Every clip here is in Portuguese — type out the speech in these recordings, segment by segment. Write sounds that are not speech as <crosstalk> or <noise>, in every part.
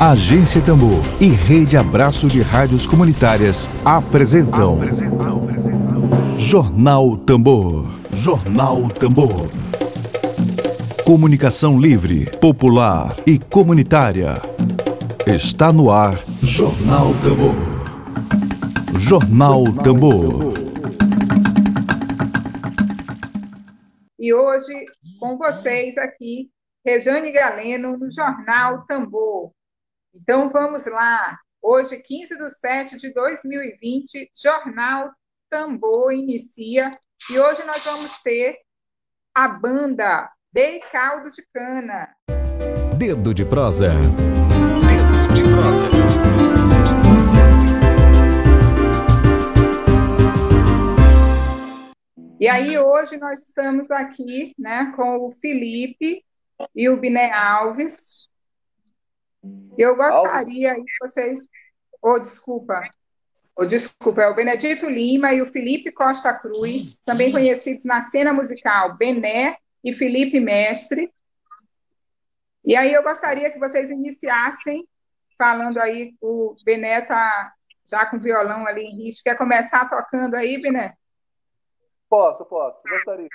Agência Tambor e Rede Abraço de Rádios Comunitárias apresentam, apresentam, apresentam. Jornal Tambor. Jornal Tambor. Comunicação livre, popular e comunitária. Está no ar Jornal Tambor. Jornal Tambor. E hoje, com vocês aqui, Rejane Galeno, no Jornal Tambor. Então vamos lá. Hoje, 15 de setembro de 2020, Jornal Tambor inicia e hoje nós vamos ter a banda Dei Caldo de Cana. Dedo de prosa. Dedo de prosa. E aí hoje nós estamos aqui, né, com o Felipe e o Biné Alves, eu gostaria que vocês. Oh, desculpa. Oh, desculpa, é o Benedito Lima e o Felipe Costa Cruz, também conhecidos na cena musical Bené e Felipe Mestre. E aí eu gostaria que vocês iniciassem falando aí, o Bené está já com violão ali em risco. Quer começar tocando aí, Bené? Posso, posso, gostaria.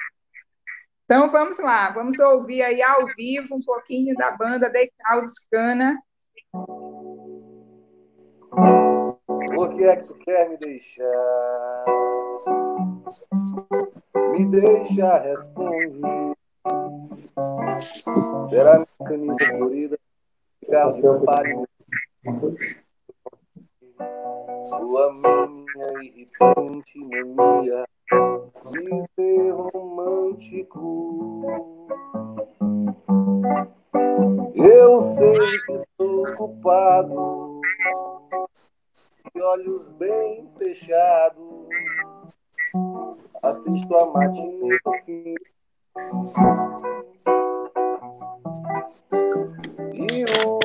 Então vamos lá, vamos ouvir aí ao vivo um pouquinho da banda De Caldos Cana o que é que tu quer me deixar? Me deixa responder. Será minha camisa florida? Carro de pare. Sua minha irritante mania de ser romântico. Eu sei que estou culpado, de olhos bem fechados, assisto a matinê do fim. E o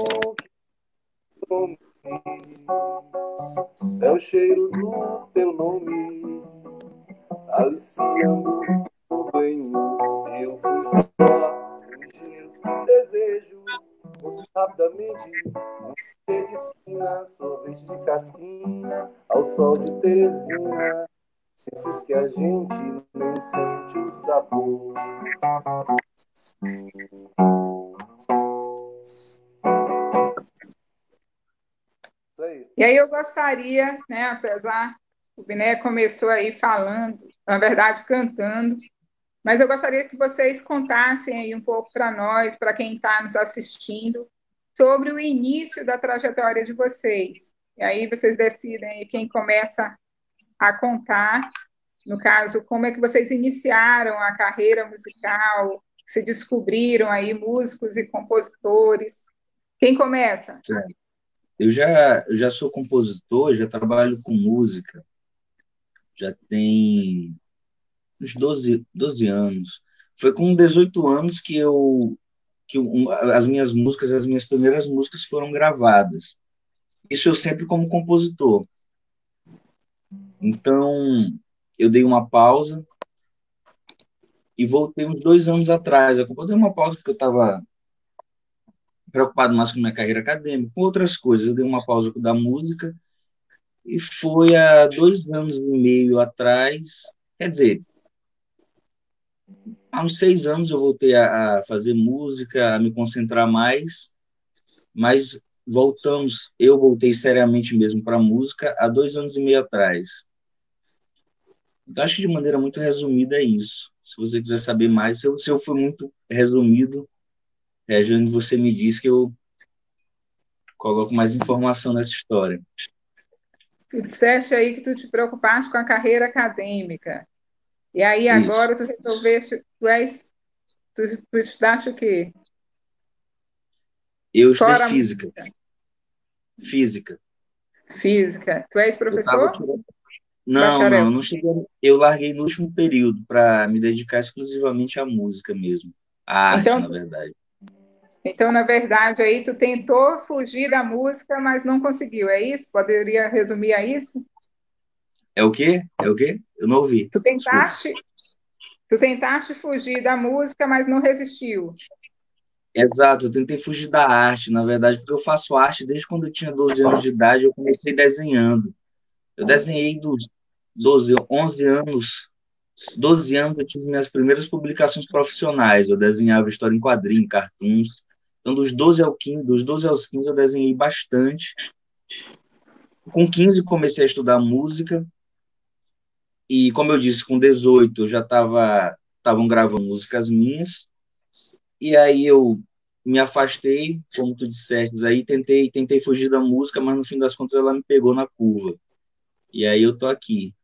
que é o cheiro do teu nome, aliciando o banho. Eu fui só ligeiro desejo rapidamente. De esquina, sorvete de casquinha, ao sol de Teresina. Esses que a gente nem sente o sabor. E aí eu gostaria, né, apesar o Biné começou aí falando, na verdade cantando, mas eu gostaria que vocês contassem aí um pouco para nós, para quem está nos assistindo, sobre o início da trajetória de vocês. E aí vocês decidem quem começa a contar, no caso, como é que vocês iniciaram a carreira musical, se descobriram aí músicos e compositores. Quem começa? Eu já, eu já sou compositor, já trabalho com música, já tem uns 12, 12 anos. Foi com 18 anos que eu que um, as minhas músicas, as minhas primeiras músicas foram gravadas. Isso eu sempre como compositor. Então, eu dei uma pausa e voltei uns dois anos atrás. Eu dei uma pausa porque eu estava preocupado mais com minha carreira acadêmica, com outras coisas. Eu dei uma pausa da música e foi há dois anos e meio atrás, quer dizer, há uns seis anos eu voltei a, a fazer música, a me concentrar mais, mas voltamos, eu voltei seriamente mesmo para a música há dois anos e meio atrás. Então, acho que de maneira muito resumida é isso. Se você quiser saber mais, se eu, se eu fui muito resumido, é, Jane, você me diz que eu coloco mais informação nessa história. Tu disseste aí que tu te preocupaste com a carreira acadêmica. E aí Isso. agora tu resolveste, tu és, tu, tu estudaste o quê? Eu estudei Fora física. Física. Física. Tu és professor? Não, não, não cheguei. Eu larguei no último período para me dedicar exclusivamente à música mesmo. À arte, então, na verdade. Então, na verdade, aí tu tentou fugir da música, mas não conseguiu, é isso? Poderia resumir a isso? É o quê? É o quê? Eu não ouvi. Tu tentaste, tu tentaste fugir da música, mas não resistiu. Exato, eu tentei fugir da arte, na verdade, porque eu faço arte desde quando eu tinha 12 anos de idade, eu comecei desenhando. Eu desenhei dos 12, 11 anos, 12 anos eu tive minhas primeiras publicações profissionais, eu desenhava história em quadrinho, cartoons. Então, dos 12 ao 15, dos 12 aos 15 eu desenhei bastante. Com 15 comecei a estudar música. E como eu disse, com 18 eu já estava estavam gravando músicas minhas. E aí eu me afastei, como tu disseste, aí tentei, tentei fugir da música, mas no fim das contas ela me pegou na curva. E aí eu tô aqui.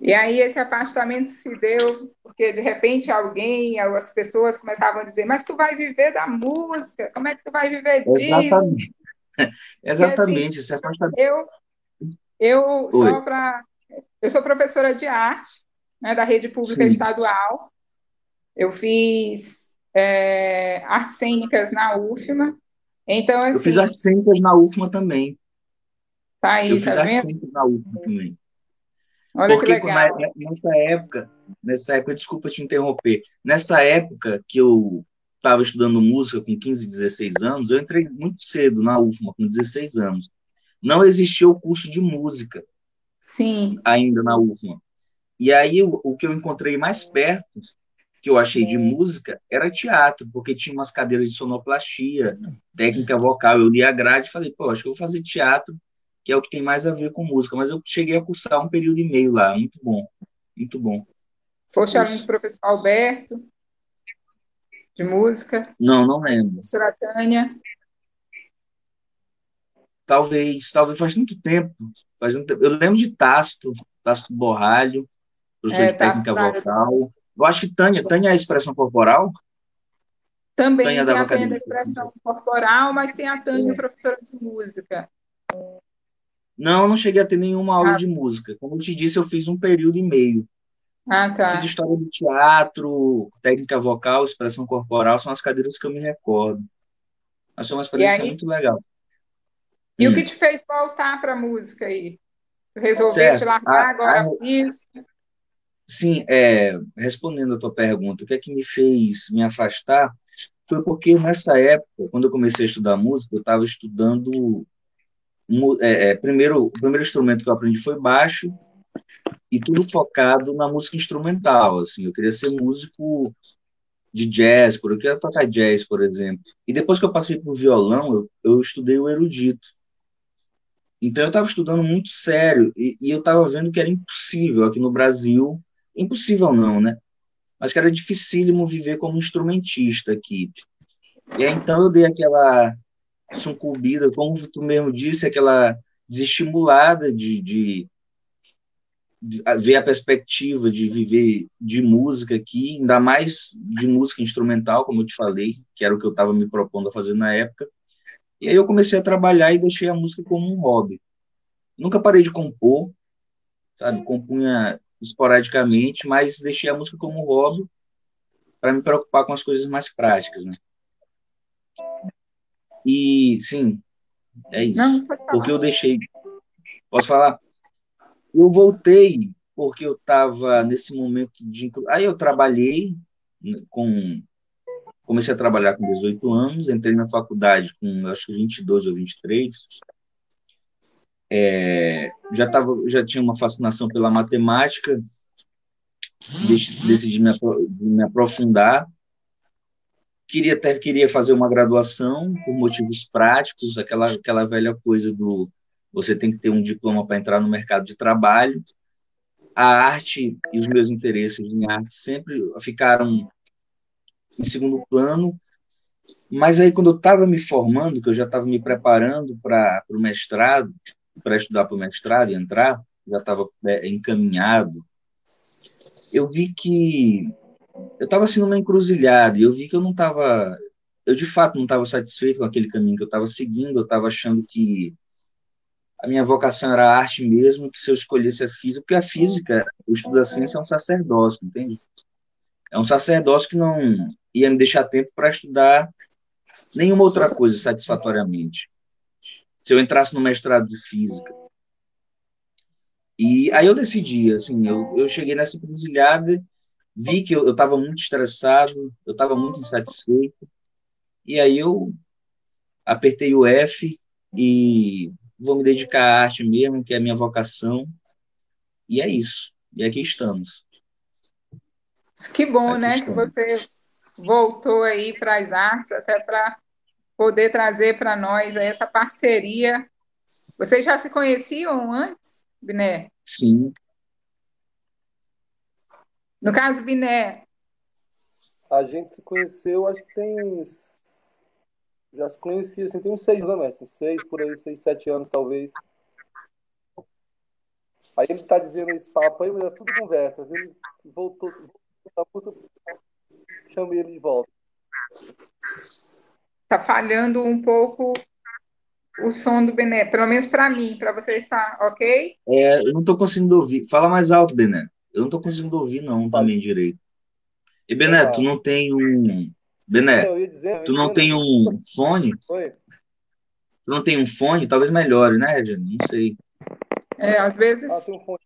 E aí esse afastamento se deu porque de repente alguém, as pessoas começavam a dizer: "Mas tu vai viver da música? Como é que tu vai viver disso?" Exatamente. <laughs> Exatamente, esse afastamento. Eu eu Oi. só para eu sou professora de arte, né, da rede pública Sim. estadual. Eu fiz é, artes cênicas na UFMA. Então, assim, eu fiz artes cênicas na UFMA também. Tá aí, eu tá fiz vendo? artes cênicas na UFMA também. Olha Porque. Na, nessa época, nessa época, desculpa te interromper, nessa época que eu estava estudando música com 15, 16 anos, eu entrei muito cedo na UFMA, com 16 anos. Não existia o curso de música. Sim. Ainda na UFMA. E aí o, o que eu encontrei mais perto que eu achei de música era teatro, porque tinha umas cadeiras de sonoplastia, técnica vocal. Eu li a grade e falei, pô, acho que eu vou fazer teatro, que é o que tem mais a ver com música. Mas eu cheguei a cursar um período e meio lá, muito bom, muito bom. Foste aluno do professor Alberto, de música? Não, não lembro. Professora Tânia? Talvez, talvez faz muito tempo. Faz muito tempo. Eu lembro de Tasto, Tasto Borralho, professor é, de técnica vocal. Eu acho que Tânia, Tânia é a expressão corporal? Também Tânia tem a Tânia da expressão corporal, mas tem a Tânia, é. professora de música. Não, eu não cheguei a ter nenhuma aula ah. de música. Como eu te disse, eu fiz um período e meio. Ah, tá. Fiz história do teatro, técnica vocal, expressão corporal, são as cadeiras que eu me recordo. Foi uma experiência aí... muito legal. E hum. o que te fez voltar para a música aí? Resolveste largar a, agora a, isso? Sim, é, respondendo a tua pergunta, o que é que me fez me afastar foi porque nessa época, quando eu comecei a estudar música, eu estava estudando. É, é, primeiro, o primeiro instrumento que eu aprendi foi baixo, e tudo focado na música instrumental. Assim, eu queria ser músico de jazz, porque eu queria tocar jazz, por exemplo. E depois que eu passei para o violão, eu, eu estudei o erudito. Então eu estava estudando muito sério e, e eu estava vendo que era impossível aqui no Brasil impossível não, né? Mas que era dificílimo viver como instrumentista aqui. E aí, então eu dei aquela sucumbida, como tu mesmo disse, aquela desestimulada de, de, de, ver a perspectiva de viver de música aqui, ainda mais de música instrumental, como eu te falei, que era o que eu estava me propondo a fazer na época. E aí eu comecei a trabalhar e deixei a música como um hobby. Nunca parei de compor, sabe? Compunha esporadicamente, mas deixei a música como hobby para me preocupar com as coisas mais práticas, né? E sim, é isso. Não, porque eu deixei. Posso falar? Eu voltei porque eu estava nesse momento de. Aí eu trabalhei com. Comecei a trabalhar com 18 anos, entrei na faculdade com acho que 22 ou 23 é, já tava, já tinha uma fascinação pela matemática, decidi me, me aprofundar. Queria até queria fazer uma graduação por motivos práticos, aquela aquela velha coisa do você tem que ter um diploma para entrar no mercado de trabalho. A arte e os meus interesses em arte sempre ficaram em segundo plano, mas aí quando eu estava me formando, que eu já estava me preparando para o mestrado, para estudar para o mestrado e entrar, já estava é, encaminhado, eu vi que eu estava assim numa encruzilhada e eu vi que eu não estava, eu de fato não estava satisfeito com aquele caminho que eu estava seguindo, eu estava achando que a minha vocação era a arte mesmo, que se eu escolhesse a física, porque a física, o estudo da ciência é um sacerdócio, entende? É um sacerdócio que não ia me deixar tempo para estudar nenhuma outra coisa satisfatoriamente se eu entrasse no mestrado de física. E aí eu decidi, assim, eu, eu cheguei nessa encruzilhada, vi que eu estava muito estressado, eu estava muito insatisfeito, E aí eu apertei o F e vou me dedicar à arte mesmo, que é a minha vocação. E é isso. E aqui estamos. Que bom, aqui né? Estamos. Que você voltou aí para as artes, até para poder trazer para nós essa parceria. Vocês já se conheciam antes, Biné? Sim. No caso, Biné. A gente se conheceu, acho que tem. Já se conhecia, assim, tem uns seis anos, né? uns seis, por aí, seis, sete anos, talvez. Aí ele está dizendo esse papo aí, mas é tudo conversa. Ele voltou, voltou chamei ele de volta. Está falhando um pouco o som do Bené, pelo menos para mim, para você estar ok? É, eu não estou conseguindo ouvir. Fala mais alto, Bené. Eu não estou conseguindo ouvir, não, também direito. E Bené, tu não tem um. Bené, tu não tem um fone? Oi? Tu não tem um fone? Talvez melhore, né, Regina? Não sei. É, às vezes. Ah.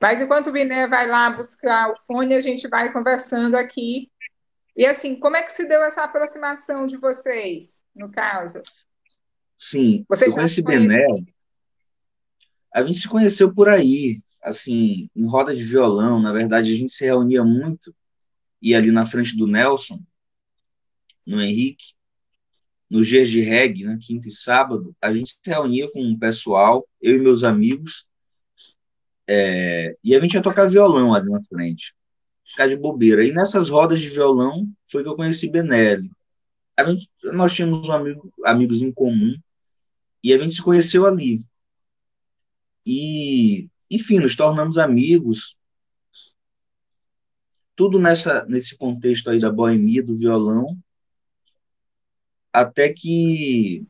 Mas enquanto o Biné vai lá buscar o fone, a gente vai conversando aqui. E assim, como é que se deu essa aproximação de vocês, no caso? Sim, Você eu conheci Bené. A gente se conheceu por aí, assim, em roda de violão. Na verdade, a gente se reunia muito. E ali na frente do Nelson, no Henrique, nos dias de reggae, né, quinta e sábado, a gente se reunia com o pessoal, eu e meus amigos, é, e a gente ia tocar violão ali na frente, ficar de bobeira. E nessas rodas de violão foi que eu conheci Benelli. A gente, nós tínhamos um amigo, amigos em comum, e a gente se conheceu ali. E, enfim, nos tornamos amigos. Tudo nessa, nesse contexto aí da boemia, do violão, até que,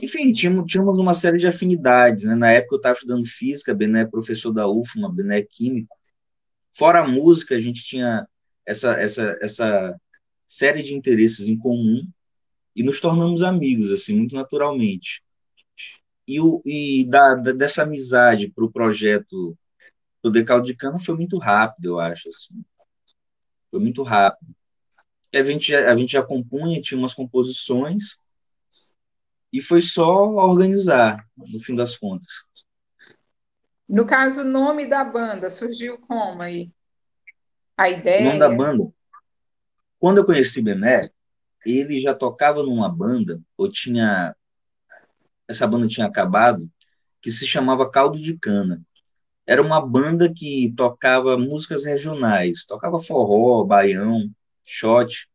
enfim, tínhamos, tínhamos uma série de afinidades. Né? Na época eu estava estudando física, Bené é professor da UFMA, Bené é químico. Fora a música, a gente tinha essa, essa, essa série de interesses em comum e nos tornamos amigos, assim, muito naturalmente. E, o, e da, da dessa amizade para o projeto do Decaldo de Cana foi muito rápido, eu acho, assim. Foi muito rápido a gente, a gente já compunha, tinha umas composições, e foi só organizar, no fim das contas. No caso, o nome da banda surgiu como aí? A ideia? O nome da banda? Quando eu conheci Bené, ele já tocava numa banda, ou tinha. Essa banda tinha acabado, que se chamava Caldo de Cana. Era uma banda que tocava músicas regionais, tocava forró, baião, shot.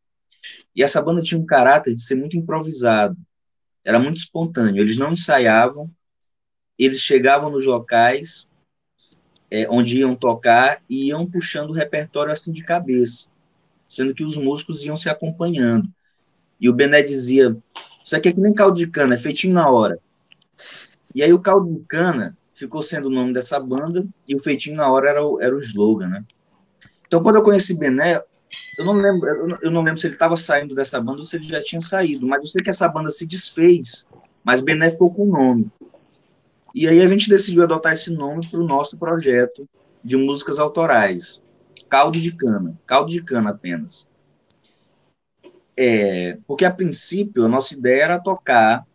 E essa banda tinha um caráter de ser muito improvisado. Era muito espontâneo. Eles não ensaiavam, eles chegavam nos locais é, onde iam tocar e iam puxando o repertório assim de cabeça, sendo que os músicos iam se acompanhando. E o Bené dizia: Isso aqui é que nem caldo de cana, é feitinho na hora. E aí o caldo de cana ficou sendo o nome dessa banda e o feitinho na hora era o, era o slogan, né? Então, quando eu conheci Bené, eu não lembro, eu não lembro se ele estava saindo dessa banda ou se ele já tinha saído, mas eu sei que essa banda se desfez, mas Bené ficou com o nome. E aí a gente decidiu adotar esse nome para o nosso projeto de músicas autorais. Caldo de cana, caldo de cana apenas. É, porque a princípio a nossa ideia era tocar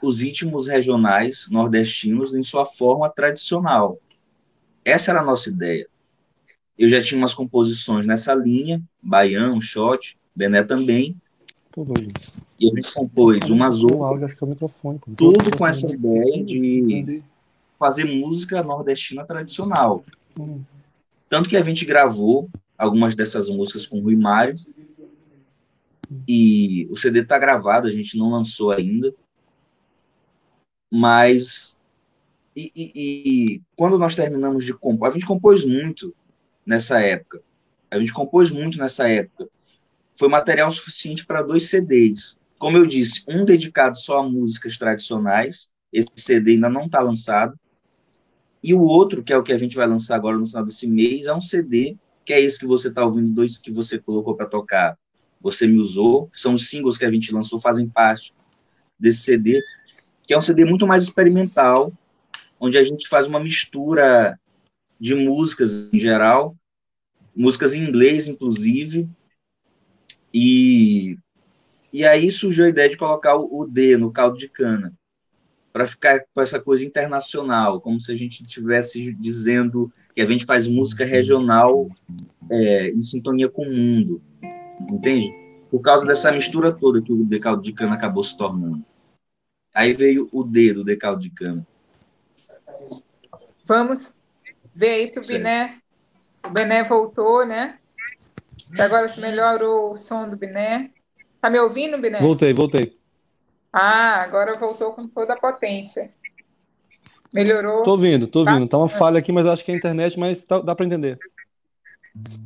os ritmos regionais nordestinos em sua forma tradicional. Essa era a nossa ideia eu já tinha umas composições nessa linha, Baião, Shot, Bené também. Tudo isso. E a gente compôs umas outras. Tudo com essa ideia de fazer música nordestina tradicional. Hum. Tanto que a gente gravou algumas dessas músicas com o Rui Mário. E o CD está gravado, a gente não lançou ainda. Mas. E, e, e quando nós terminamos de compor, a gente compôs muito nessa época. A gente compôs muito nessa época. Foi material suficiente para dois CDs. Como eu disse, um dedicado só a músicas tradicionais. Esse CD ainda não está lançado. E o outro, que é o que a gente vai lançar agora no final desse mês, é um CD, que é esse que você está ouvindo, dois que você colocou para tocar. Você me usou. São os singles que a gente lançou, fazem parte desse CD, que é um CD muito mais experimental, onde a gente faz uma mistura de músicas em geral, músicas em inglês, inclusive, e E aí surgiu a ideia de colocar o D no caldo de cana, para ficar com essa coisa internacional, como se a gente estivesse dizendo que a gente faz música regional é, em sintonia com o mundo, entende? Por causa dessa mistura toda que o decaldo de cana acabou se tornando. Aí veio o D do decaldo de cana. Vamos ver aí se o Biné, o Biné voltou, né? Agora se melhorou o som do Biné. Tá me ouvindo, Biné? Voltei, voltei. Ah, agora voltou com toda a potência. Melhorou. Tô ouvindo, tô ouvindo. Tá uma falha aqui, mas acho que é a internet, mas tá, dá para entender.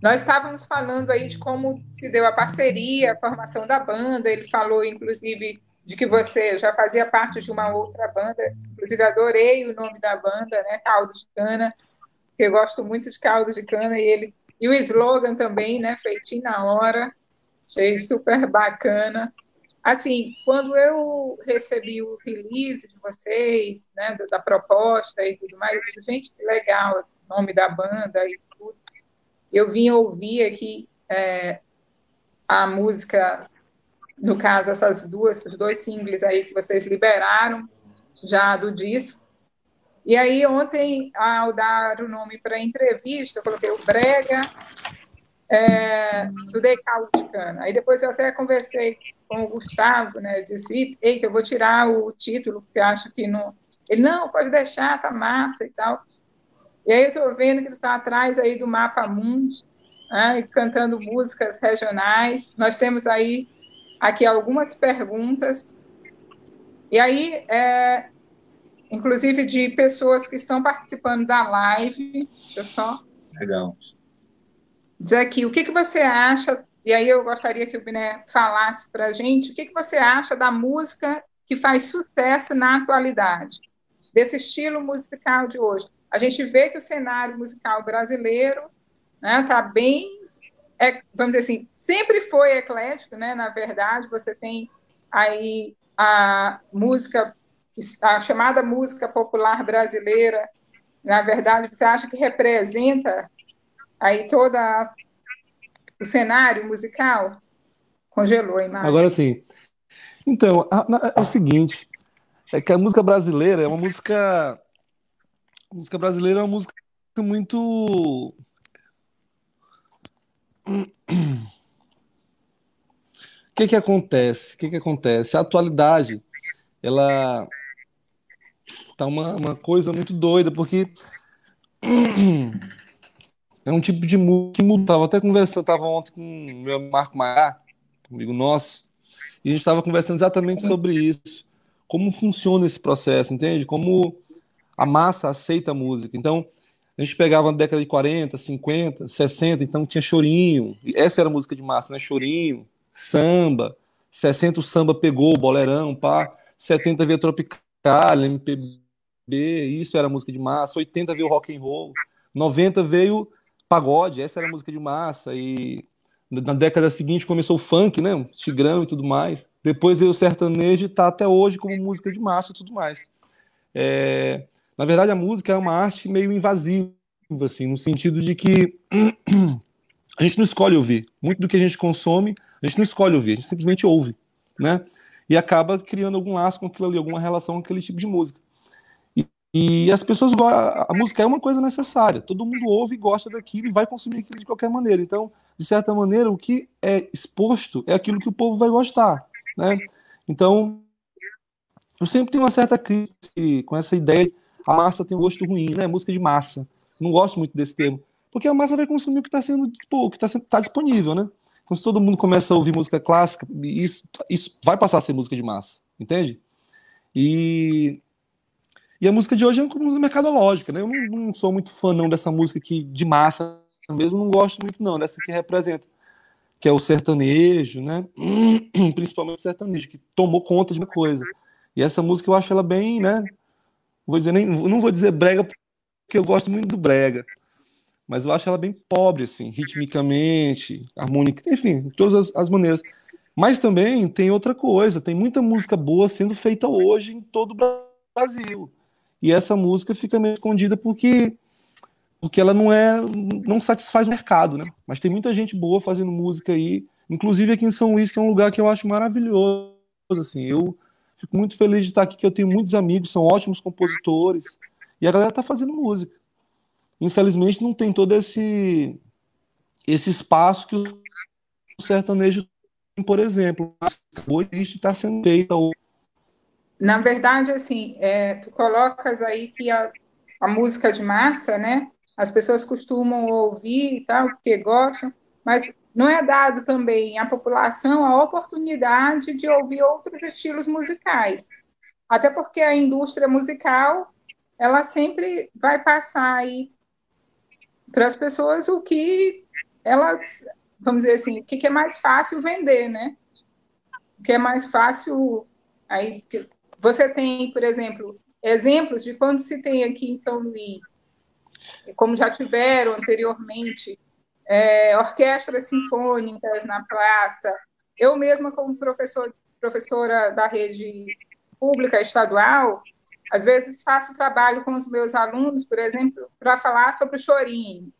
Nós estávamos falando aí de como se deu a parceria, a formação da banda. Ele falou, inclusive, de que você já fazia parte de uma outra banda. Inclusive, adorei o nome da banda, né? Caldo de Cana. Eu gosto muito de caldo de cana e ele e o slogan também, né? Feitinho na hora. Achei super bacana. Assim, quando eu recebi o release de vocês, né, da proposta e tudo mais, eu gente, que legal, o nome da banda e tudo. Eu vim ouvir aqui é, a música, no caso, essas duas, os dois singles aí que vocês liberaram já do disco. E aí, ontem, ao dar o nome para a entrevista, eu coloquei o Brega é, do Decaldo de Cana. Aí depois eu até conversei com o Gustavo, né? Eu disse, eita, eu vou tirar o título, porque acho que não. Ele, não, pode deixar, tá massa e tal. E aí eu estou vendo que tu está atrás aí do Mapa Mundi, né, cantando músicas regionais. Nós temos aí aqui algumas perguntas. E aí, é, inclusive de pessoas que estão participando da live. Deixa eu só. Legal. Dizer aqui, o que, que você acha e aí eu gostaria que o Biné falasse para a gente o que, que você acha da música que faz sucesso na atualidade, desse estilo musical de hoje. A gente vê que o cenário musical brasileiro está né, tá bem, é, vamos dizer assim, sempre foi eclético, né? Na verdade, você tem aí a música, a chamada música popular brasileira, na verdade, você acha que representa aí toda a o cenário musical? Congelou a imagem. Agora sim. Então, é o seguinte, é que a música brasileira é uma música a música brasileira é uma música muito o que que acontece? O que que acontece? A atualidade, ela tá uma, uma coisa muito doida, porque é um tipo de música que muda. Tava até conversando, ontem com o meu Marco Maia, amigo nosso, e a gente estava conversando exatamente sobre isso. Como funciona esse processo, entende? Como a massa aceita a música. Então, a gente pegava na década de 40, 50, 60, então tinha chorinho. Essa era a música de massa, né? Chorinho, samba. 60 o samba pegou, bolerão, pá. 70 veio tropical, MPB, isso era música de massa. 80 veio rock and roll. 90 veio pagode, essa era a música de massa, e na década seguinte começou o funk, né, tigrão e tudo mais. Depois veio o sertanejo e tá até hoje como música de massa e tudo mais. É, na verdade, a música é uma arte meio invasiva, assim, no sentido de que <clears throat> a gente não escolhe ouvir. Muito do que a gente consome, a gente não escolhe ouvir, a gente simplesmente ouve, né? E acaba criando algum laço com aquilo ali, alguma relação com aquele tipo de música. E as pessoas a música é uma coisa necessária. Todo mundo ouve e gosta daquilo e vai consumir aquilo de qualquer maneira. Então, de certa maneira, o que é exposto é aquilo que o povo vai gostar, né? Então, eu sempre tenho uma certa crise com essa ideia de a massa tem um gosto ruim, né? Música de massa. Não gosto muito desse termo, porque a massa vai consumir o que está sendo o que está tá disponível, né? Então, se todo mundo começa a ouvir música clássica, isso, isso vai passar a ser música de massa, entende? E e a música de hoje é uma música mercadológica, né? Eu não, não, sou muito fã não dessa música que de massa mesmo, não gosto muito não, dessa que representa, que é o sertanejo, né? <clears throat> Principalmente o sertanejo, que tomou conta de uma coisa. E essa música eu acho ela bem, né? Vou dizer nem, não vou dizer brega porque eu gosto muito do brega, mas eu acho ela bem pobre assim, ritmicamente, harmônica, enfim, de todas as, as maneiras. Mas também tem outra coisa, tem muita música boa sendo feita hoje em todo o Brasil e essa música fica meio escondida porque porque ela não é não satisfaz o mercado, né? Mas tem muita gente boa fazendo música aí Inclusive aqui em São Luís, que é um lugar que eu acho maravilhoso. Assim, eu fico muito feliz de estar aqui, que eu tenho muitos amigos, são ótimos compositores, e a galera está fazendo música. Infelizmente não tem todo esse esse espaço que o sertanejo tem, por exemplo. Hoje está sendo feita. Na verdade, assim, é, tu colocas aí que a, a música de massa, né? As pessoas costumam ouvir e tal, porque gostam, mas não é dado também à população a oportunidade de ouvir outros estilos musicais. Até porque a indústria musical, ela sempre vai passar aí para as pessoas o que elas, vamos dizer assim, o que é mais fácil vender, né? O que é mais fácil aí você tem, por exemplo, exemplos de quando se tem aqui em São Luís, como já tiveram anteriormente, é, orquestras sinfônicas na praça. Eu mesma, como professor, professora da rede pública estadual, às vezes faço trabalho com os meus alunos, por exemplo, para falar sobre o chorinho.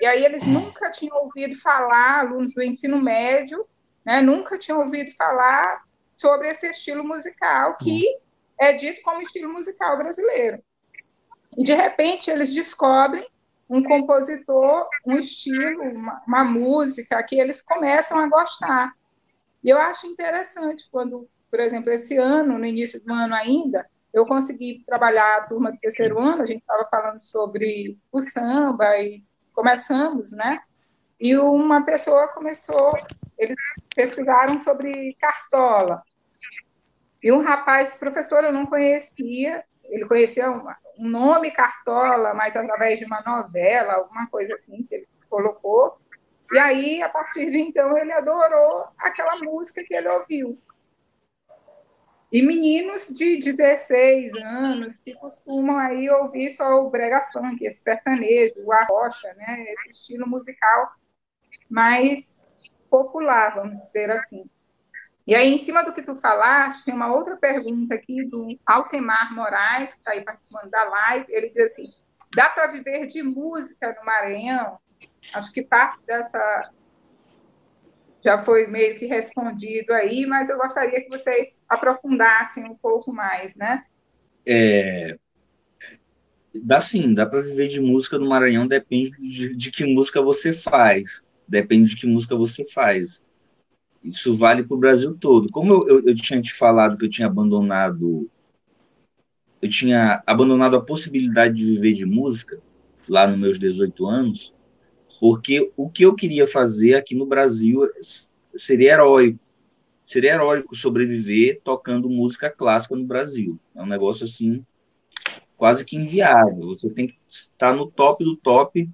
E aí eles nunca tinham ouvido falar, alunos do ensino médio, né, nunca tinham ouvido falar sobre esse estilo musical que é dito como estilo musical brasileiro. E de repente eles descobrem um compositor, um estilo, uma, uma, música que eles começam a gostar. E eu acho interessante quando, por exemplo, esse ano, no início do ano ainda, eu consegui trabalhar a turma do terceiro ano, a gente estava falando sobre o samba e começamos, né? E uma pessoa começou, eles pesquisaram sobre cartola. E um rapaz, professor, eu não conhecia, ele conhecia um nome Cartola, mas através de uma novela, alguma coisa assim que ele colocou. E aí, a partir de então, ele adorou aquela música que ele ouviu. E meninos de 16 anos que costumam aí ouvir só o brega funk, esse sertanejo, o arrocha, né? Esse estilo musical mais popular, vamos dizer assim. E aí, em cima do que tu falaste, tem uma outra pergunta aqui do Altemar Moraes, que está aí participando da live. Ele diz assim: dá para viver de música no Maranhão? Acho que parte dessa já foi meio que respondido aí, mas eu gostaria que vocês aprofundassem um pouco mais, né? É, dá sim, dá para viver de música no Maranhão, depende de, de que música você faz, depende de que música você faz. Isso vale para o Brasil todo. Como eu, eu, eu, tinha te falado que eu tinha abandonado, eu tinha abandonado a possibilidade de viver de música lá nos meus 18 anos, porque o que eu queria fazer aqui no Brasil seria heróico. Seria heróico sobreviver tocando música clássica no Brasil. É um negócio assim quase que inviável. Você tem que estar no top do top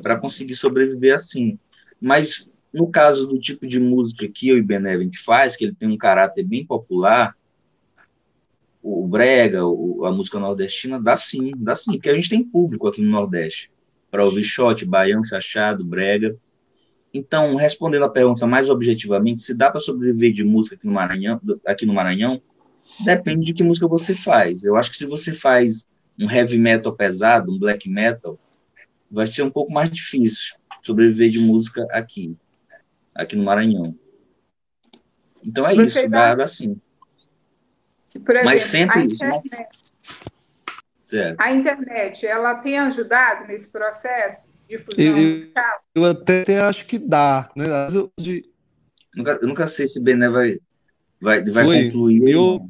para conseguir sobreviver assim. Mas no caso do tipo de música que eu e Benevent faz, que ele tem um caráter bem popular, o brega, o, a música nordestina, dá sim, dá sim, porque a gente tem público aqui no Nordeste para ouvir shot, baião, chachado, brega. Então, respondendo a pergunta mais objetivamente, se dá para sobreviver de música aqui no Maranhão, aqui no Maranhão, depende de que música você faz. Eu acho que se você faz um heavy metal pesado, um black metal, vai ser um pouco mais difícil sobreviver de música aqui aqui no Maranhão. Então é Vocês isso, dá, dá sim. Exemplo, Mas sempre a isso. Né? Internet, certo. A internet, ela tem ajudado nesse processo de fusão eu, musical? Eu até acho que dá. Né? Eu, de... nunca, eu nunca sei se Bené vai, vai, vai Oi, concluir. Eu,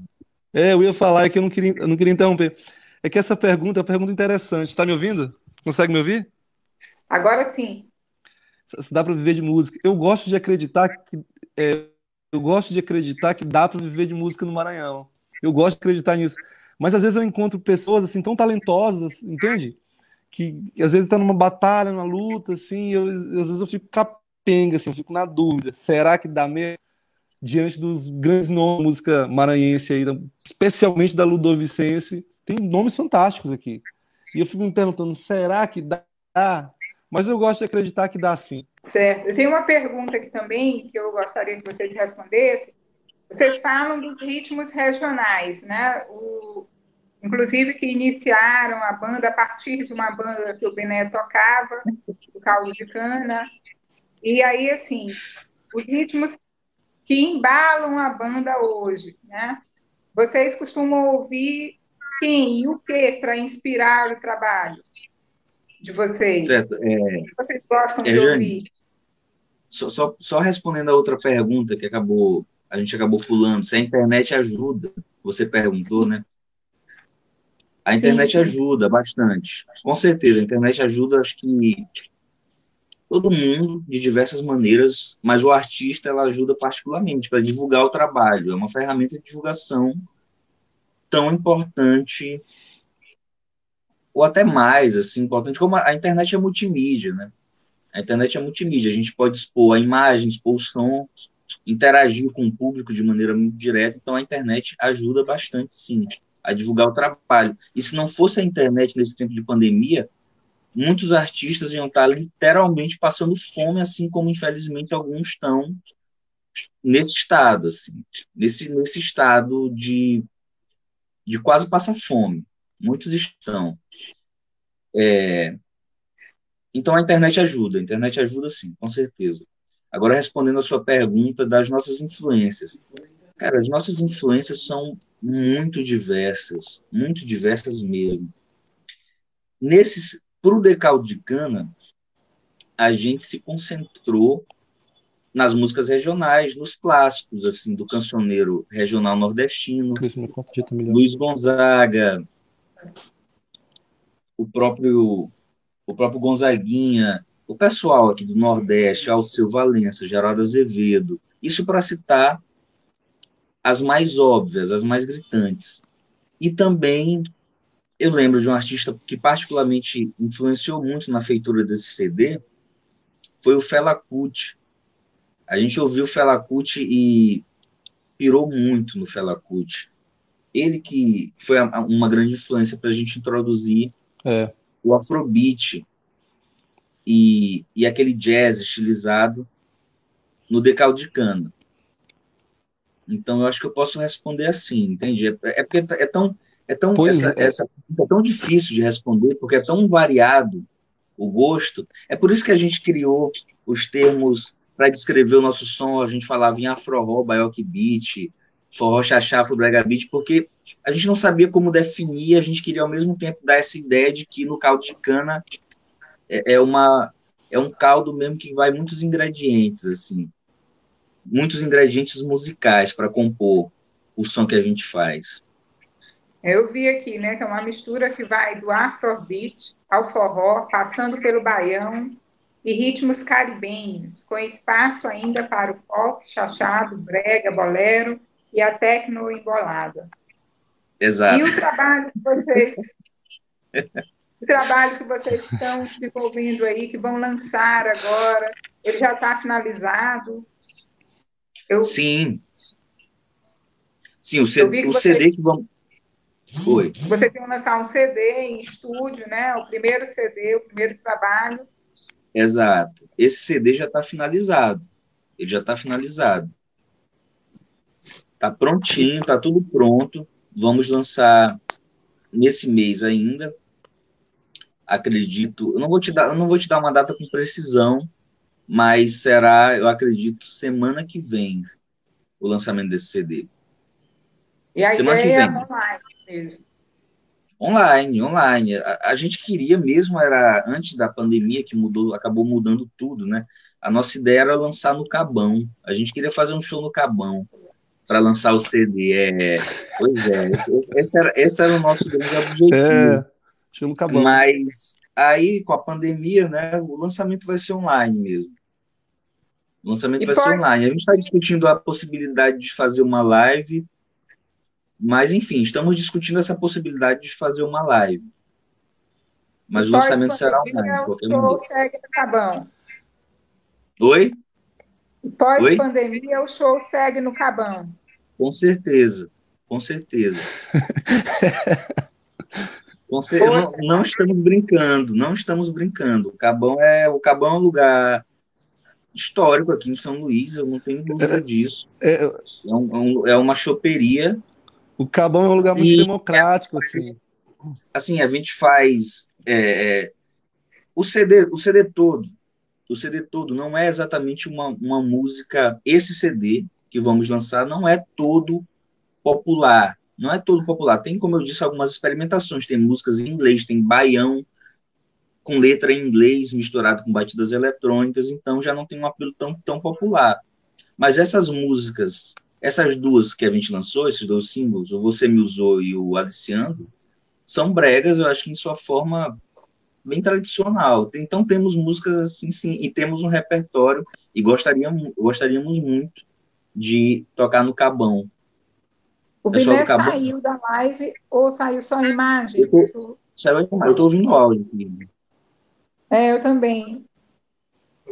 é, eu ia falar que eu não queria, eu não queria interromper. É que essa pergunta é uma pergunta interessante. Está me ouvindo? Consegue me ouvir? Agora sim se dá para viver de música. Eu gosto de acreditar que é, eu gosto de acreditar que dá para viver de música no Maranhão. Eu gosto de acreditar nisso. Mas às vezes eu encontro pessoas assim tão talentosas, entende? Que, que às vezes está numa batalha, numa luta, assim, eu, às vezes eu fico capenga, assim, eu fico na dúvida. Será que dá mesmo? Diante dos grandes nomes da música maranhense aí, especialmente da Ludovicense, tem nomes fantásticos aqui. E eu fico me perguntando, será que dá? Mas eu gosto de acreditar que dá sim. Certo. Eu tenho uma pergunta aqui também que eu gostaria que vocês respondessem. Vocês falam dos ritmos regionais, né? O, inclusive que iniciaram a banda a partir de uma banda que o Bené tocava, o Caldo de Cana. E aí, assim, os ritmos que embalam a banda hoje, né? Vocês costumam ouvir quem e o que para inspirar o trabalho de vocês? Certo. É, vocês gostam é, de ouvir? Só, só, só, respondendo a outra pergunta que acabou, a gente acabou pulando, se a internet ajuda, você perguntou, Sim. né? A internet sim, ajuda bastante. Com certeza, a internet ajuda, acho que todo mundo de diversas maneiras, mas o artista ela ajuda particularmente para divulgar o trabalho. É uma ferramenta de divulgação tão importante ou até mais assim importante como a, internet é multimídia, né? A internet é multimídia. A gente pode expor a imagem, expor o som, interagir com o público de maneira muito direta. Então a internet ajuda bastante, sim a divulgar o trabalho. E se não fosse a internet nesse tempo de pandemia, muitos artistas iam estar literalmente passando fome, assim como infelizmente alguns estão nesse estado, assim, nesse, nesse estado de, de quase passar fome. Muitos estão. É, então a internet ajuda, a internet ajuda sim, com certeza. Agora respondendo a sua pergunta das nossas influências. Cara, as nossas influências são muito diversas, muito diversas mesmo. Nesses, pro decaldo de cana, a gente se concentrou nas músicas regionais, nos clássicos, assim, do cancioneiro regional nordestino, Luiz Gonzaga, o próprio o próprio Gonzaguinha, o pessoal aqui do Nordeste, Alceu Valença, Geraldo Azevedo, isso para citar as mais óbvias, as mais gritantes. E também eu lembro de um artista que particularmente influenciou muito na feitura desse CD, foi o Fela Kuti. A gente ouviu o Fela Kuti e pirou muito no Fela Kuti. Ele que foi uma grande influência para a gente introduzir é. o Afrobeat e, e aquele jazz estilizado no decaldo de cana. Então, eu acho que eu posso responder assim, entende? É, é porque é tão, é tão essa, é. essa é tão difícil de responder, porque é tão variado o gosto. É por isso que a gente criou os termos para descrever o nosso som. A gente falava em afro-rock, baiok beat, forró chachafo, brega beat, porque a gente não sabia como definir. A gente queria ao mesmo tempo dar essa ideia de que no caldo de cana é, é uma é um caldo mesmo que vai muitos ingredientes assim muitos ingredientes musicais para compor o som que a gente faz. Eu vi aqui, né, que é uma mistura que vai do afrobeat ao forró, passando pelo baião e ritmos caribenhos, com espaço ainda para o folk, chachado, brega, bolero e a tecno embolada. Exato. E o trabalho que vocês <laughs> o trabalho que vocês estão desenvolvendo aí, que vão lançar agora, ele já está finalizado? Eu... Sim. Sim, o, CD, o você... CD que vamos. Oi. Você tem que lançar um CD em estúdio, né? O primeiro CD, o primeiro trabalho. Exato. Esse CD já está finalizado. Ele já está finalizado. Está prontinho, está tudo pronto. Vamos lançar nesse mês ainda. Acredito. Eu não vou te dar, eu não vou te dar uma data com precisão, mas será, eu acredito, semana que vem o lançamento desse CD. E a semana ideia é online mesmo. Online, online. A, a, gente queria mesmo, era antes da pandemia, que mudou, acabou mudando tudo, né? A nossa ideia era lançar no Cabão. A gente queria fazer um show no Cabão para lançar o CD. É, pois é, esse, esse, era, esse era o nosso grande objetivo. É. Mas aí, com a pandemia, né, o lançamento vai ser online mesmo. O lançamento e vai pode... ser online. A gente está discutindo a possibilidade de fazer uma live, mas, enfim, estamos discutindo essa possibilidade de fazer uma live. Mas o lançamento será online. O show segue no Cabão. Oi? Pós-pandemia, o show segue no Cabão. Com certeza, com certeza. <laughs> não, não, estamos brincando, não estamos brincando. O Cabão é o Cabão é um lugar histórico aqui em São Luís, eu não tenho dúvida é, disso. É, é, um, é uma choperia. O Cabão é um lugar muito e, democrático, assim. Assim, a gente faz é, é, o CD, o CD todo. O CD todo não é exatamente uma, uma música. Esse CD que vamos lançar não é todo popular. Não é todo popular. Tem, como eu disse, algumas experimentações. Tem músicas em inglês, tem baião com letra em inglês misturado com batidas eletrônicas, então já não tem um apelo tão, tão popular. Mas essas músicas, essas duas que a gente lançou, esses dois símbolos, o Você Me Usou e o Aliciando, são bregas, eu acho que em sua forma bem tradicional. Então temos músicas assim, sim, e temos um repertório e gostaríamos, gostaríamos muito de tocar no Cabão. O Biné saiu da live ou saiu só a imagem? Eu tô, saiu a imagem, eu estou ouvindo o áudio. É, eu também.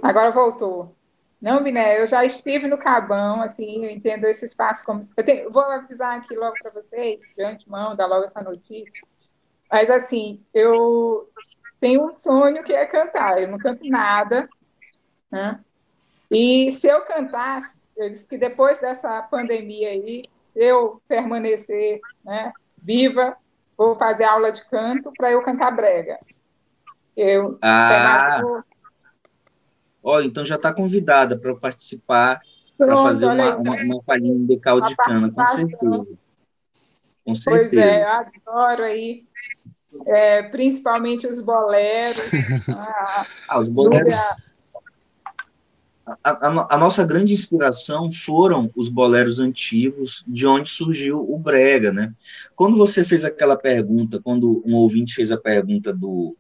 Agora voltou. Não, Biné, eu já estive no Cabão, assim, eu entendo esse espaço como. Eu tenho, vou avisar aqui logo para vocês, de antemão, dar logo essa notícia. Mas, assim, eu tenho um sonho que é cantar. Eu não canto nada, né? E se eu cantasse, eu disse que depois dessa pandemia aí, se eu permanecer né, viva, vou fazer aula de canto para eu cantar brega. Eu, ah. Ó, então já está convidada para participar, para fazer uma, uma, uma palhinha de caldo de cana, com certeza. Com certeza. Pois é, adoro aí, é, principalmente os boleros. <laughs> ah, ah, os boleros. A, a, a, nossa grande inspiração foram os boleros antigos, de onde surgiu o brega, né? Quando você fez aquela pergunta, quando um ouvinte fez a pergunta do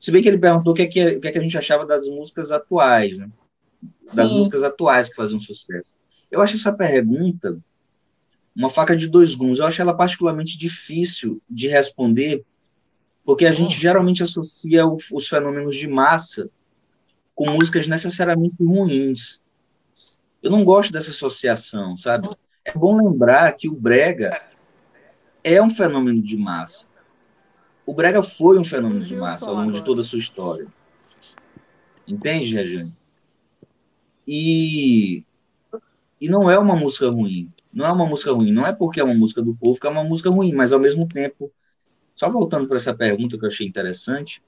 se bem que ele perguntou o que, é que, o que, é que a gente achava das músicas atuais, né? Das Sim. músicas atuais que faziam sucesso. Eu acho essa pergunta uma faca de dois gumes. Eu acho ela particularmente difícil de responder, porque a gente geralmente associa o, os fenômenos de massa com músicas necessariamente ruins. Eu não gosto dessa associação, sabe? É bom lembrar que o brega é um fenômeno de massa o brega foi um fenômeno de massa ao longo de toda a sua história. Entende, Regiane? E, e não é uma música ruim. Não é uma música ruim. Não é porque é uma música do povo que é uma música ruim, mas ao mesmo tempo, só voltando para essa pergunta que eu achei interessante,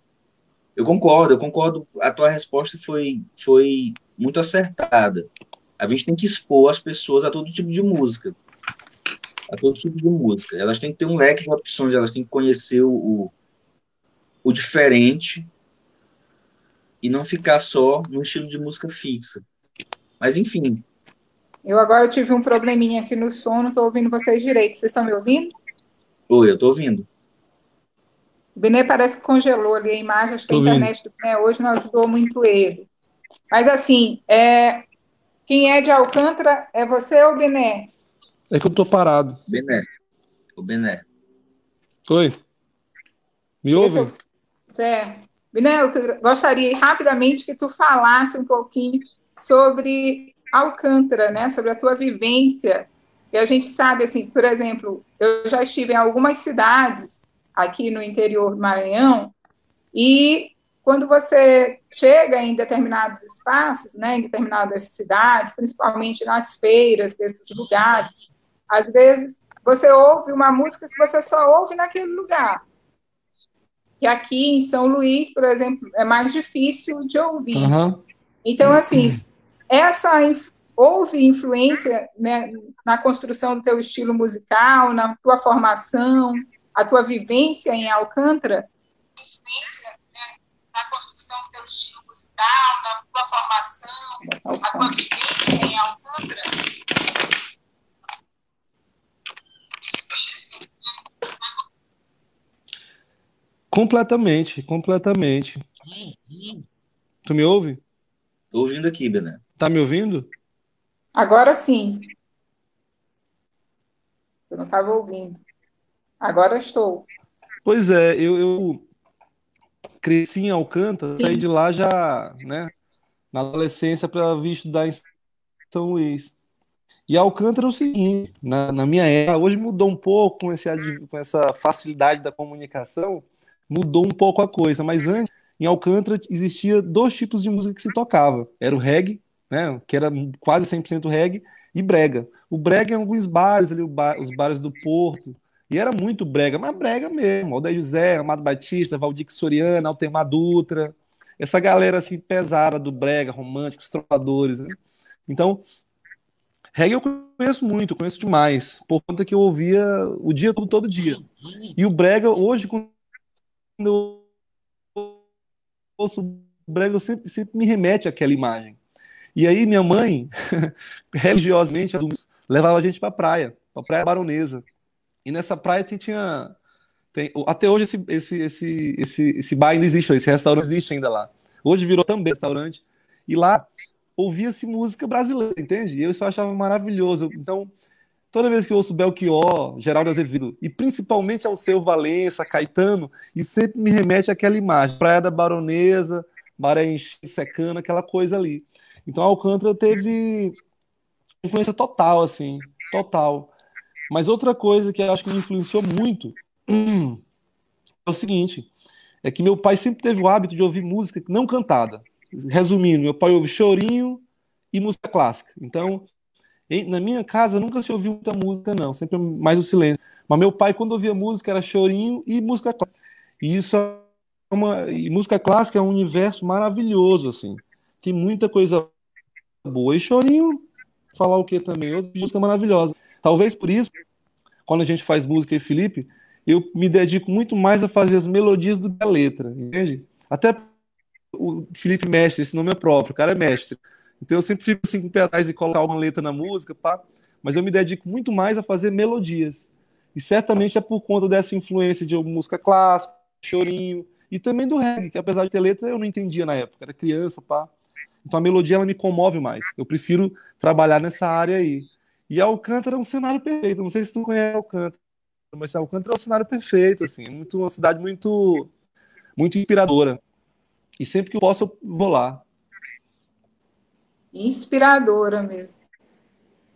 eu concordo, eu concordo. A tua resposta foi, foi muito acertada. A gente tem que expor as pessoas a todo tipo de música a todo tipo de música. Elas têm que ter um leque de opções, elas têm que conhecer o, o diferente e não ficar só no estilo de música fixa. Mas, enfim. Eu agora tive um probleminha aqui no som, não estou ouvindo vocês direito. Vocês estão me ouvindo? Oi, eu estou ouvindo. O Benê parece que congelou ali a imagem, acho que a internet do Benê hoje não ajudou muito ele. Mas, assim, é... quem é de Alcântara é você ou Bené? É que eu tô parado. Bené. O Bené. Oi. Me ouve? Eu... Certo. Bené, eu gostaria rapidamente que tu falasse um pouquinho sobre Alcântara, né? Sobre a tua vivência. E a gente sabe, assim, por exemplo, eu já estive em algumas cidades aqui no interior do Maranhão e quando você chega em determinados espaços, né, em determinadas cidades, principalmente nas feiras desses lugares, às vezes, você ouve uma música que você só ouve naquele lugar. Que aqui em São Luís, por exemplo, é mais difícil de ouvir. Uhum. Então, assim, essa houve influência né, na construção do teu estilo musical, na tua formação, a tua vivência em Alcântara? Influência né, na construção do teu estilo musical, na tua formação, a tua vivência em Alcântara? Completamente, completamente. Tu me ouve? Tô ouvindo aqui, Bené. Tá me ouvindo? Agora sim. Eu não estava ouvindo. Agora estou. Pois é, eu, eu cresci em Alcântara, sim. saí de lá já, né, na adolescência para vir estudar em São Luís. E Alcântara é o seguinte, na, na minha época, hoje mudou um pouco com, esse, com essa facilidade da comunicação, mudou um pouco a coisa, mas antes, em Alcântara, existia dois tipos de música que se tocava. Era o reggae, né, que era quase 100% reggae, e brega. O brega em alguns bares, ali, os bares do Porto, e era muito brega, mas brega mesmo. Aldair José, Amado Batista, Valdir Soriano, Altemar Dutra. essa galera assim pesada do brega, românticos, trovadores, né? Então, reggae eu conheço muito, conheço demais, por conta que eu ouvia o dia todo, todo dia. E o brega, hoje, quando eu ouço o brega, eu sempre, sempre me remete àquela imagem. E aí minha mãe, <laughs> religiosamente, levava a gente para praia, para praia baronesa. E nessa praia tinha tem, até hoje esse, esse, esse, esse, esse bar ainda existe, esse restaurante existe ainda lá. Hoje virou também restaurante. E lá ouvia-se música brasileira, entende? E eu isso achava maravilhoso. Então, toda vez que eu ouço Belchior, Geraldo Azevedo, e principalmente ao seu Valença, Caetano, e sempre me remete àquela imagem, Praia da Baronesa, Maré secando, aquela coisa ali. Então, Alcântara teve influência total, assim, total. Mas outra coisa que eu acho que me influenciou muito hum, é o seguinte: é que meu pai sempre teve o hábito de ouvir música não cantada. Resumindo, meu pai ouve chorinho e música clássica. Então, na minha casa nunca se ouviu muita música, não, sempre mais o silêncio. Mas meu pai, quando ouvia música, era chorinho e música clássica. E isso é uma. E música clássica é um universo maravilhoso, assim. Tem muita coisa boa. E chorinho, falar o que também? Outra música maravilhosa. Talvez por isso, quando a gente faz música e Felipe, eu me dedico muito mais a fazer as melodias do que a letra, entende? Até o Felipe Mestre, esse nome é próprio, o cara é mestre. Então eu sempre fico assim com o pé atrás e colocar uma letra na música, pá, mas eu me dedico muito mais a fazer melodias. E certamente é por conta dessa influência de música clássica, chorinho, e também do reggae, que apesar de ter letra eu não entendia na época, era criança, pá. Então a melodia ela me comove mais. Eu prefiro trabalhar nessa área aí. E Alcântara é um cenário perfeito. Não sei se tu conhece Alcântara, mas Alcântara é um cenário perfeito, assim, muito uma cidade muito muito inspiradora. E sempre que eu posso eu vou lá. Inspiradora mesmo.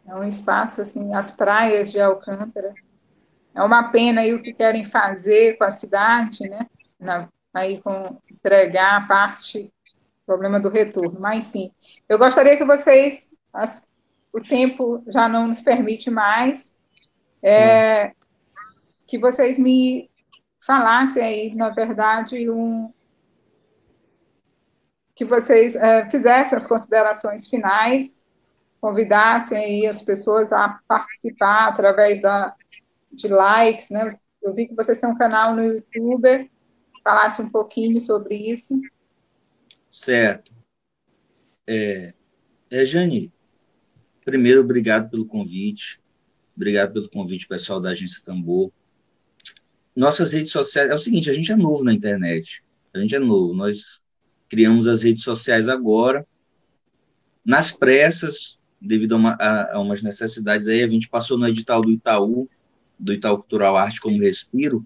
É um espaço assim, as praias de Alcântara. É uma pena aí o que querem fazer com a cidade, né? Na, aí com entregar a parte problema do retorno, mas sim. Eu gostaria que vocês, as, o tempo já não nos permite mais, é, que vocês me falassem aí, na verdade, um, que vocês é, fizessem as considerações finais, convidassem aí as pessoas a participar através da, de likes, né? Eu vi que vocês têm um canal no YouTube, falasse um pouquinho sobre isso. Certo. É, é, Jane, primeiro, obrigado pelo convite. Obrigado pelo convite, pessoal da Agência Tambor. Nossas redes sociais. É o seguinte: a gente é novo na internet. A gente é novo. Nós criamos as redes sociais agora. Nas pressas, devido a, uma, a, a umas necessidades aí, a gente passou no edital do Itaú, do Itaú Cultural Arte como Respiro,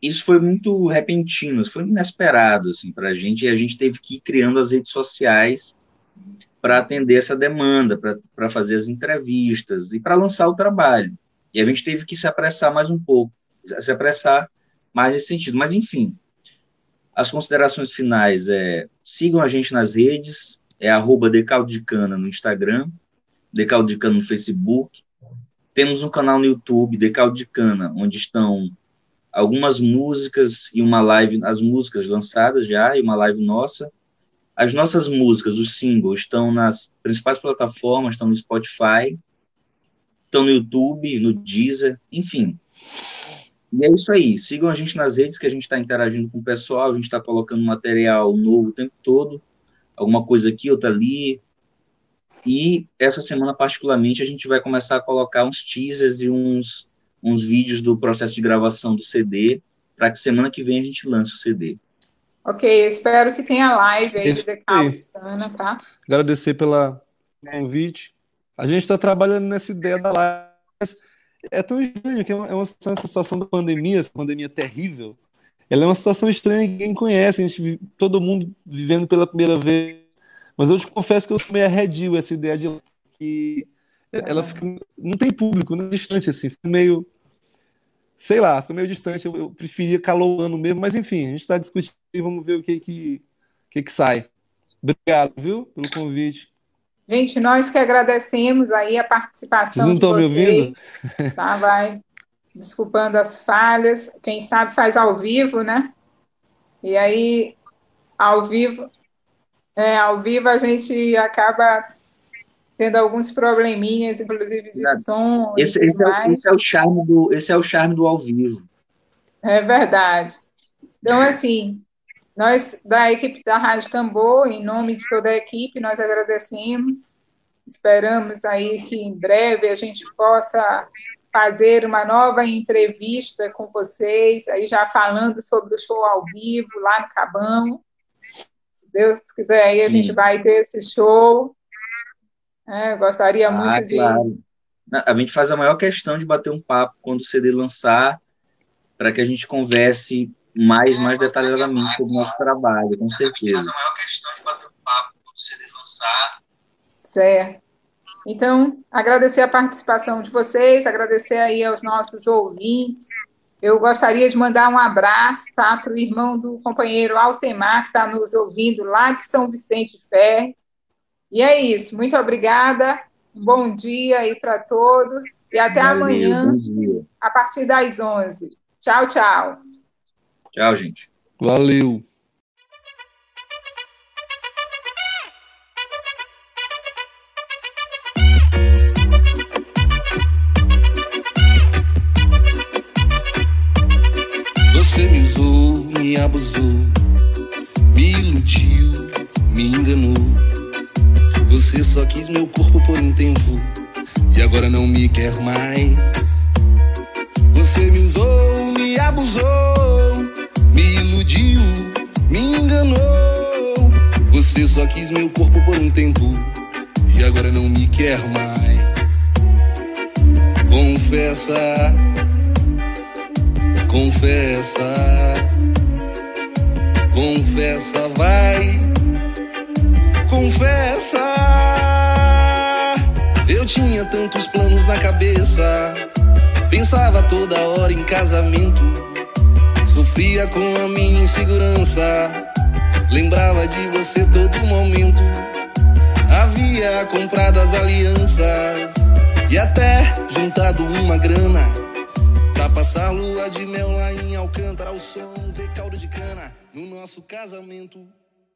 isso foi muito repentino, foi inesperado assim para a gente e a gente teve que ir criando as redes sociais para atender essa demanda, para fazer as entrevistas e para lançar o trabalho. E a gente teve que se apressar mais um pouco, se apressar mais nesse sentido. Mas enfim, as considerações finais é sigam a gente nas redes, é arroba Decaldicana no Instagram, Decaldicana no Facebook. Temos um canal no YouTube, Decaldicana, onde estão algumas músicas e uma live, as músicas lançadas já e uma live nossa. As nossas músicas, os singles, estão nas principais plataformas, estão no Spotify, estão no YouTube, no Deezer, enfim. E é isso aí. Sigam a gente nas redes que a gente está interagindo com o pessoal, a gente está colocando material novo o tempo todo, alguma coisa aqui, outra ali. E essa semana, particularmente, a gente vai começar a colocar uns teasers e uns uns vídeos do processo de gravação do CD, para que semana que vem a gente lance o CD. Ok, espero que tenha live aí Esse de tá? Agradecer pela convite. A gente está trabalhando nessa ideia da live. É tão estranho que é uma, é uma situação da pandemia, essa pandemia terrível. Ela é uma situação estranha que ninguém conhece, a gente, todo mundo vivendo pela primeira vez. Mas eu te confesso que eu sou meio arredio essa ideia de que ela fica, não tem público, não é distante assim, fica meio sei lá, ficou meio distante. Eu, eu preferia calor ano mesmo, mas enfim, a gente está discutindo e vamos ver o que, que, que, que sai. Obrigado, viu, pelo convite. Gente, nós que agradecemos aí a participação vocês não estão me ouvindo? Tá, vai. Desculpando as falhas. Quem sabe faz ao vivo, né? E aí, ao vivo, é, ao vivo a gente acaba tendo alguns probleminhas, inclusive de Exato. som. Esse, esse, é, esse, é, o charme do, esse é o charme do ao vivo. É verdade. Então, assim, nós da equipe da Rádio Tambor, em nome de toda a equipe, nós agradecemos. Esperamos aí que em breve a gente possa fazer uma nova entrevista com vocês, aí já falando sobre o show ao vivo lá no Cabão. Se Deus quiser, aí a Sim. gente vai ter esse show. É, gostaria ah, muito de. Claro. A gente faz a maior questão de bater um papo quando o CD lançar, para que a gente converse mais, mais detalhadamente sobre o nosso trabalho, com certeza. A gente faz a maior questão de bater um papo quando o CD lançar. Certo. Então, agradecer a participação de vocês, agradecer aí aos nossos ouvintes. Eu gostaria de mandar um abraço tá, para o irmão do companheiro Altemar, que está nos ouvindo lá de São Vicente Ferre. E é isso, muito obrigada, um bom dia aí para todos e até Valeu, amanhã, a partir das 11. Tchau, tchau. Tchau, gente. Valeu. Você me usou, me abusou, me iludiu, me enganou. Você só quis meu corpo por um tempo e agora não me quer mais. Você me usou, me abusou, me iludiu, me enganou. Você só quis meu corpo por um tempo e agora não me quer mais. Confessa confessa, confessa, vai, confessa. Tinha tantos planos na cabeça, pensava toda hora em casamento, sofria com a minha insegurança, lembrava de você todo momento. Havia comprado as alianças. E até juntado uma grana. Pra passar lua de mel lá em Alcântara, o som de caldo de cana no nosso casamento.